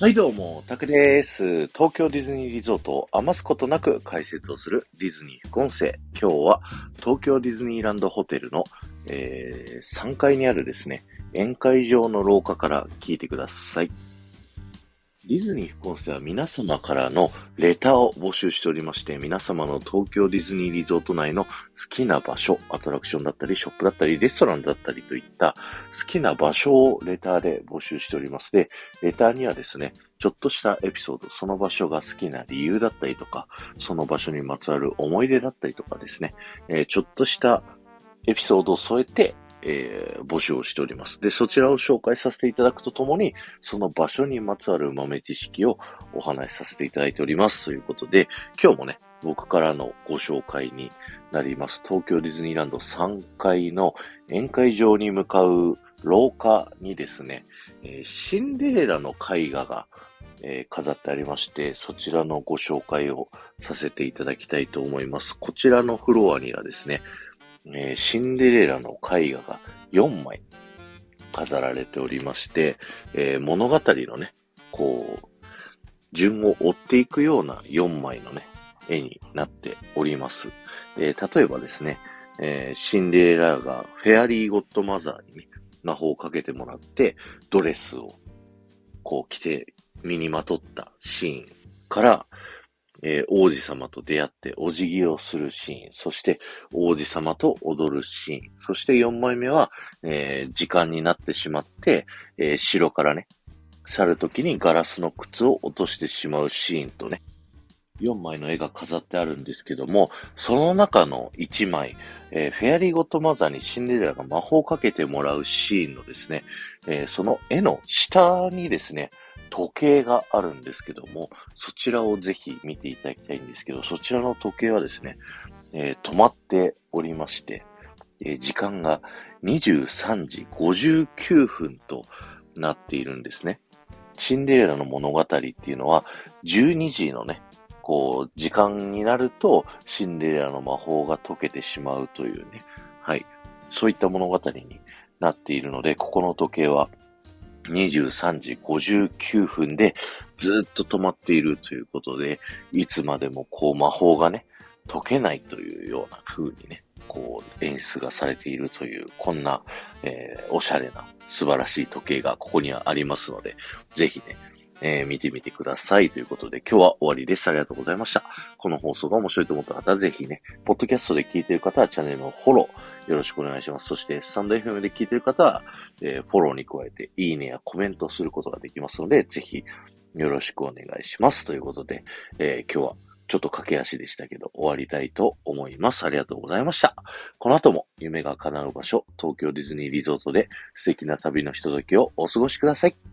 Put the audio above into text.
はいどうも、タクです。東京ディズニーリゾートを余すことなく解説をするディズニー副音声。今日は東京ディズニーランドホテルの、えー、3階にあるですね、宴会場の廊下から聞いてください。ディズニー副音声は皆様からのレターを募集しておりまして、皆様の東京ディズニーリゾート内の好きな場所、アトラクションだったり、ショップだったり、レストランだったりといった好きな場所をレターで募集しております。で、レターにはですね、ちょっとしたエピソード、その場所が好きな理由だったりとか、その場所にまつわる思い出だったりとかですね、えー、ちょっとしたエピソードを添えて、えー、募集をしております。で、そちらを紹介させていただくとともに、その場所にまつわる豆知識をお話しさせていただいております。ということで、今日もね、僕からのご紹介になります。東京ディズニーランド3階の宴会場に向かう廊下にですね、えー、シンデレラの絵画が、えー、飾ってありまして、そちらのご紹介をさせていただきたいと思います。こちらのフロアにはですね、えー、シンデレラの絵画が4枚飾られておりまして、えー、物語のね、こう、順を追っていくような4枚のね、絵になっております。えー、例えばですね、えー、シンデレラがフェアリーゴッドマザーに、ね、魔法をかけてもらって、ドレスをこう着て身にまとったシーンから、えー、王子様と出会ってお辞儀をするシーン、そして王子様と踊るシーン、そして4枚目は、えー、時間になってしまって、えー、城からね、去るときにガラスの靴を落としてしまうシーンとね、4枚の絵が飾ってあるんですけども、その中の1枚、えー、フェアリーゴットマザーにシンデレラが魔法をかけてもらうシーンのですね、えー、その絵の下にですね、時計があるんですけども、そちらをぜひ見ていただきたいんですけど、そちらの時計はですね、えー、止まっておりまして、えー、時間が23時59分となっているんですね。シンデレラの物語っていうのは、12時のね、こう、時間になると、シンデレラの魔法が解けてしまうというね、はい。そういった物語になっているので、ここの時計は23時59分でずっと止まっているということで、いつまでもこう魔法がね、解けないというような風にね、こう演出がされているという、こんな、えー、おしゃれな素晴らしい時計がここにはありますので、ぜひね、えー、見てみてください。ということで、今日は終わりです。ありがとうございました。この放送が面白いと思った方は、ぜひね、ポッドキャストで聞いている方はチャンネルのフォロー、よろしくお願いします。そして、スタンド FM で聞いてる方は、えー、フォローに加えて、いいねやコメントすることができますので、ぜひ、よろしくお願いします。ということで、えー、今日はちょっと駆け足でしたけど、終わりたいと思います。ありがとうございました。この後も夢が叶う場所、東京ディズニーリゾートで素敵な旅のひとときをお過ごしください。